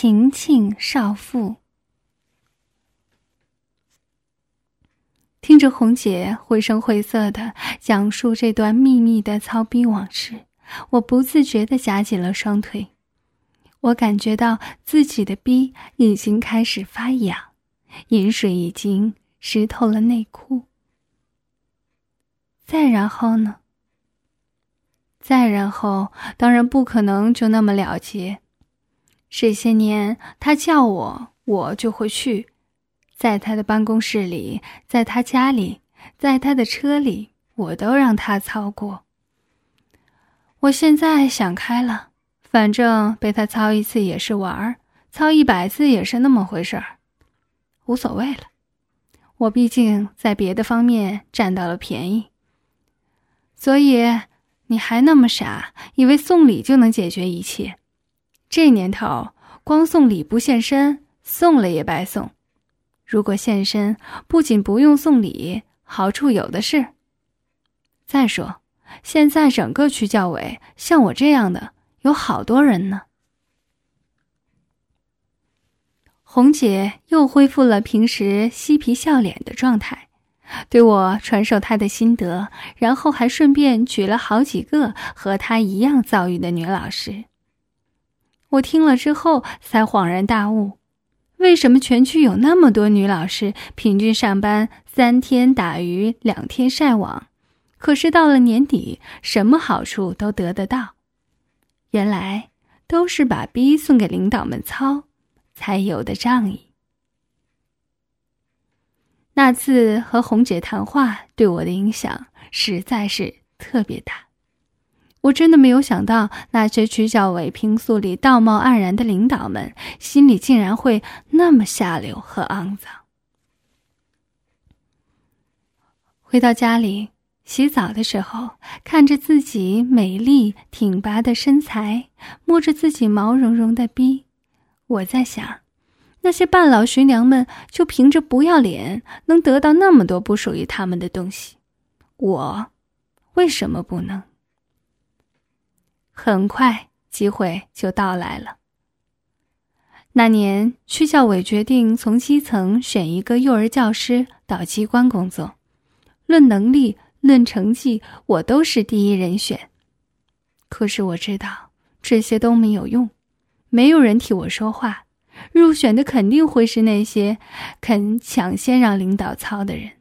晴晴少妇。听着红姐绘声绘色的讲述这段秘密的操逼往事，我不自觉的夹紧了双腿。我感觉到自己的逼已经开始发痒，饮水已经湿透了内裤。再然后呢？再然后，当然不可能就那么了结。这些年，他叫我，我就会去。在他的办公室里，在他家里，在他的车里，我都让他操过。我现在想开了，反正被他操一次也是玩儿，操一百次也是那么回事儿，无所谓了。我毕竟在别的方面占到了便宜，所以你还那么傻，以为送礼就能解决一切？这年头，光送礼不现身，送了也白送。如果现身，不仅不用送礼，好处有的是。再说，现在整个区教委像我这样的有好多人呢。红姐又恢复了平时嬉皮笑脸的状态，对我传授她的心得，然后还顺便举了好几个和她一样遭遇的女老师。我听了之后才恍然大悟。为什么全区有那么多女老师，平均上班三天打鱼两天晒网，可是到了年底，什么好处都得得到？原来都是把逼送给领导们操，才有的仗义。那次和红姐谈话对我的影响实在是特别大。我真的没有想到，那些区教委平素里道貌岸然的领导们，心里竟然会那么下流和肮脏。回到家里洗澡的时候，看着自己美丽挺拔的身材，摸着自己毛茸茸的逼，我在想，那些半老徐娘们就凭着不要脸，能得到那么多不属于他们的东西，我为什么不能？很快，机会就到来了。那年，区教委决定从基层选一个幼儿教师到机关工作，论能力、论成绩，我都是第一人选。可是我知道这些都没有用，没有人替我说话。入选的肯定会是那些肯抢先让领导操的人。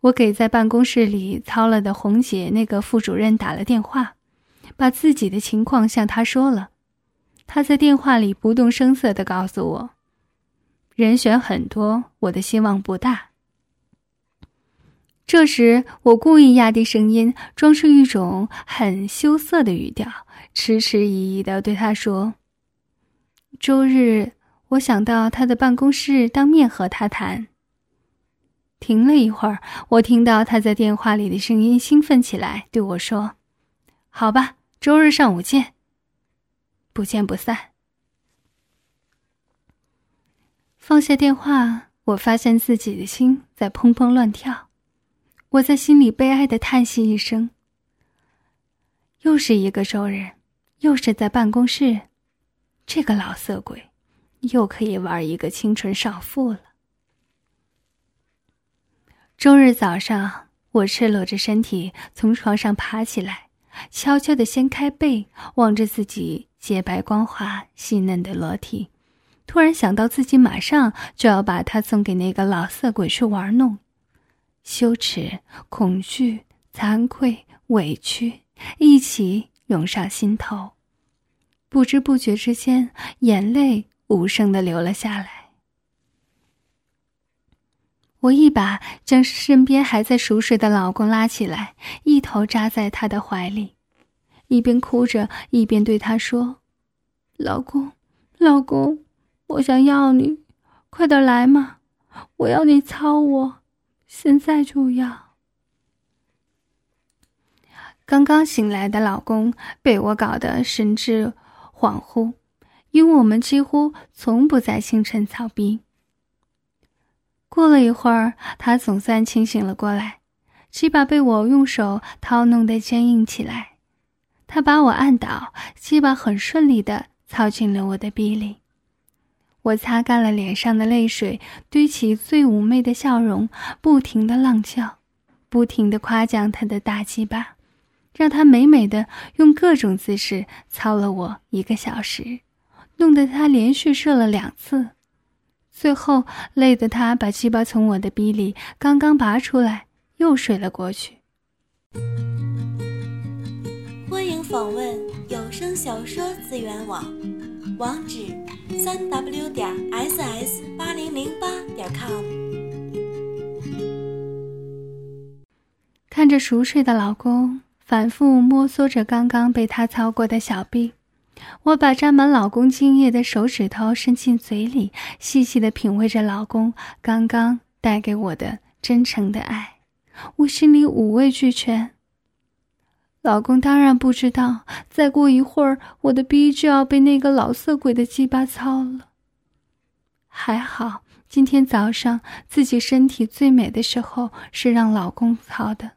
我给在办公室里操了的红姐那个副主任打了电话。把自己的情况向他说了，他在电话里不动声色的告诉我：“人选很多，我的希望不大。”这时，我故意压低声音，装出一种很羞涩的语调，迟迟疑疑的对他说：“周日，我想到他的办公室当面和他谈。”停了一会儿，我听到他在电话里的声音兴奋起来，对我说：“好吧。”周日上午见。不见不散。放下电话，我发现自己的心在砰砰乱跳，我在心里悲哀的叹息一声。又是一个周日，又是在办公室，这个老色鬼，又可以玩一个清纯少妇了。周日早上，我赤裸着身体从床上爬起来。悄悄地掀开被，望着自己洁白光滑、细嫩的裸体，突然想到自己马上就要把它送给那个老色鬼去玩弄，羞耻、恐惧、惭愧、委屈一起涌上心头，不知不觉之间，眼泪无声地流了下来。我一把将身边还在熟睡的老公拉起来，一头扎在他的怀里，一边哭着一边对他说：“老公，老公，我想要你，快点来嘛！我要你操我，现在就要。”刚刚醒来的老公被我搞得神志恍惚，因为我们几乎从不在清晨操逼。过了一会儿，他总算清醒了过来，鸡巴被我用手掏弄得坚硬起来。他把我按倒，鸡巴很顺利地操进了我的逼里。我擦干了脸上的泪水，堆起最妩媚的笑容，不停的浪叫，不停的夸奖他的大鸡巴，让他美美的用各种姿势操了我一个小时，弄得他连续射了两次，最后累得他把鸡巴从我的逼里刚刚拔出来，又睡了过去。欢迎访问有声小说资源网，网址。三 w 点 ss 八零零八点 com。看着熟睡的老公，反复摸索着刚刚被他操过的小臂，我把沾满老公精液的手指头伸进嘴里，细细的品味着老公刚刚带给我的真诚的爱，我心里五味俱全。老公当然不知道，再过一会儿，我的逼就要被那个老色鬼的鸡巴操了。还好，今天早上自己身体最美的时候是让老公操的，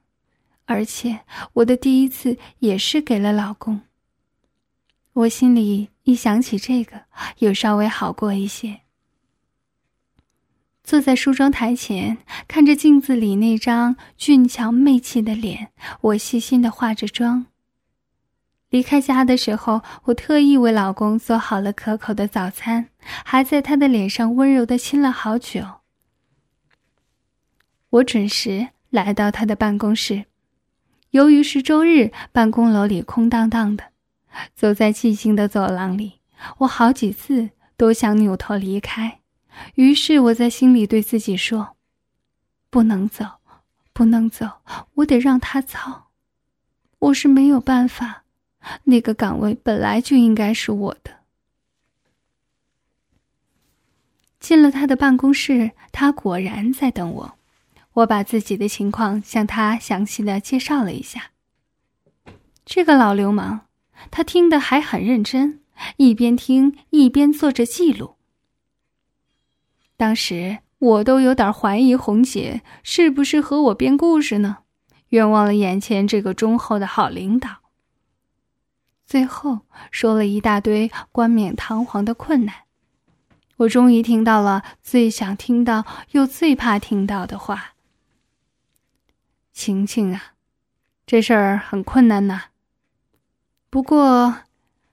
而且我的第一次也是给了老公。我心里一想起这个，又稍微好过一些。坐在梳妆台前，看着镜子里那张俊俏媚气的脸，我细心的化着妆。离开家的时候，我特意为老公做好了可口的早餐，还在他的脸上温柔的亲了好久。我准时来到他的办公室，由于是周日，办公楼里空荡荡的。走在寂静的走廊里，我好几次都想扭头离开。于是我在心里对自己说：“不能走，不能走，我得让他操。我是没有办法，那个岗位本来就应该是我的。”进了他的办公室，他果然在等我。我把自己的情况向他详细的介绍了一下。这个老流氓，他听得还很认真，一边听一边做着记录。当时我都有点怀疑红姐是不是和我编故事呢，冤枉了眼前这个忠厚的好领导。最后说了一大堆冠冕堂皇的困难，我终于听到了最想听到又最怕听到的话。晴晴啊，这事儿很困难呐。不过，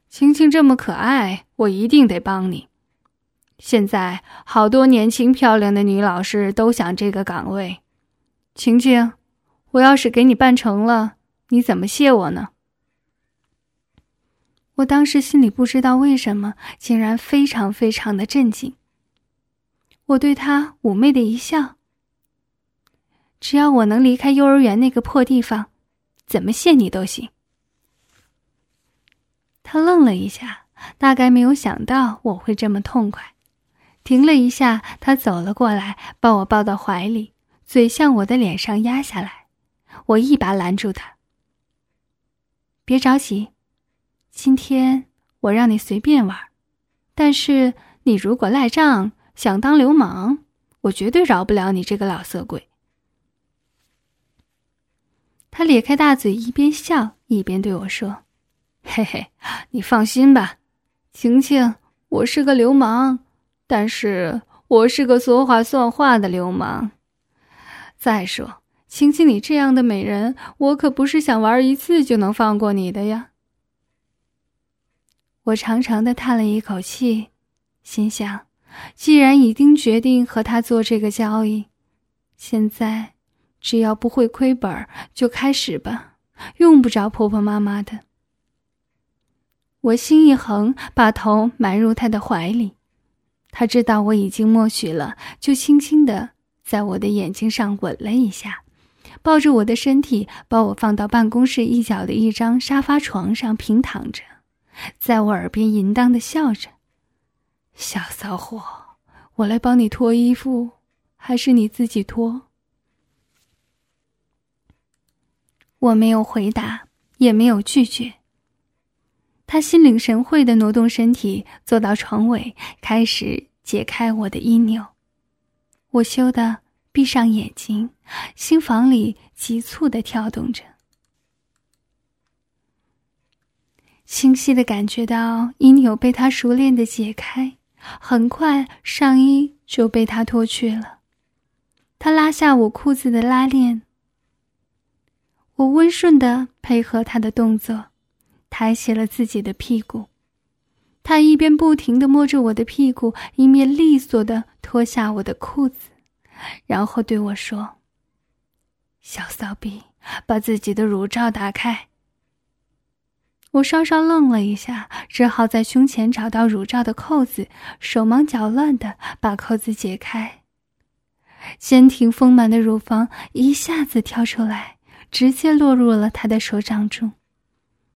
晴晴这么可爱，我一定得帮你。现在好多年轻漂亮的女老师都想这个岗位，晴晴，我要是给你办成了，你怎么谢我呢？我当时心里不知道为什么，竟然非常非常的震惊。我对他妩媚的一笑，只要我能离开幼儿园那个破地方，怎么谢你都行。他愣了一下，大概没有想到我会这么痛快。停了一下，他走了过来，把我抱到怀里，嘴向我的脸上压下来。我一把拦住他：“别着急，今天我让你随便玩，但是你如果赖账，想当流氓，我绝对饶不了你这个老色鬼。”他咧开大嘴，一边笑一边对我说：“嘿嘿，你放心吧，晴晴，我是个流氓。”但是我是个说话算话的流氓。再说，晴晴，你这样的美人，我可不是想玩一次就能放过你的呀。我长长的叹了一口气，心想：既然已经决定和他做这个交易，现在只要不会亏本，就开始吧，用不着婆婆妈妈的。我心一横，把头埋入他的怀里。他知道我已经默许了，就轻轻的在我的眼睛上吻了一下，抱着我的身体，把我放到办公室一角的一张沙发床上平躺着，在我耳边淫荡的笑着：“小骚货，我来帮你脱衣服，还是你自己脱？”我没有回答，也没有拒绝。他心领神会的挪动身体，坐到床尾，开始解开我的衣纽。我羞得闭上眼睛，心房里急促的跳动着，清晰的感觉到衣纽被他熟练的解开，很快上衣就被他脱去了。他拉下我裤子的拉链，我温顺的配合他的动作，抬起了自己的屁股。他一边不停的摸着我的屁股，一面利索的脱下我的裤子，然后对我说：“小骚逼，把自己的乳罩打开。”我稍稍愣了一下，只好在胸前找到乳罩的扣子，手忙脚乱的把扣子解开。坚挺丰满的乳房一下子跳出来，直接落入了他的手掌中。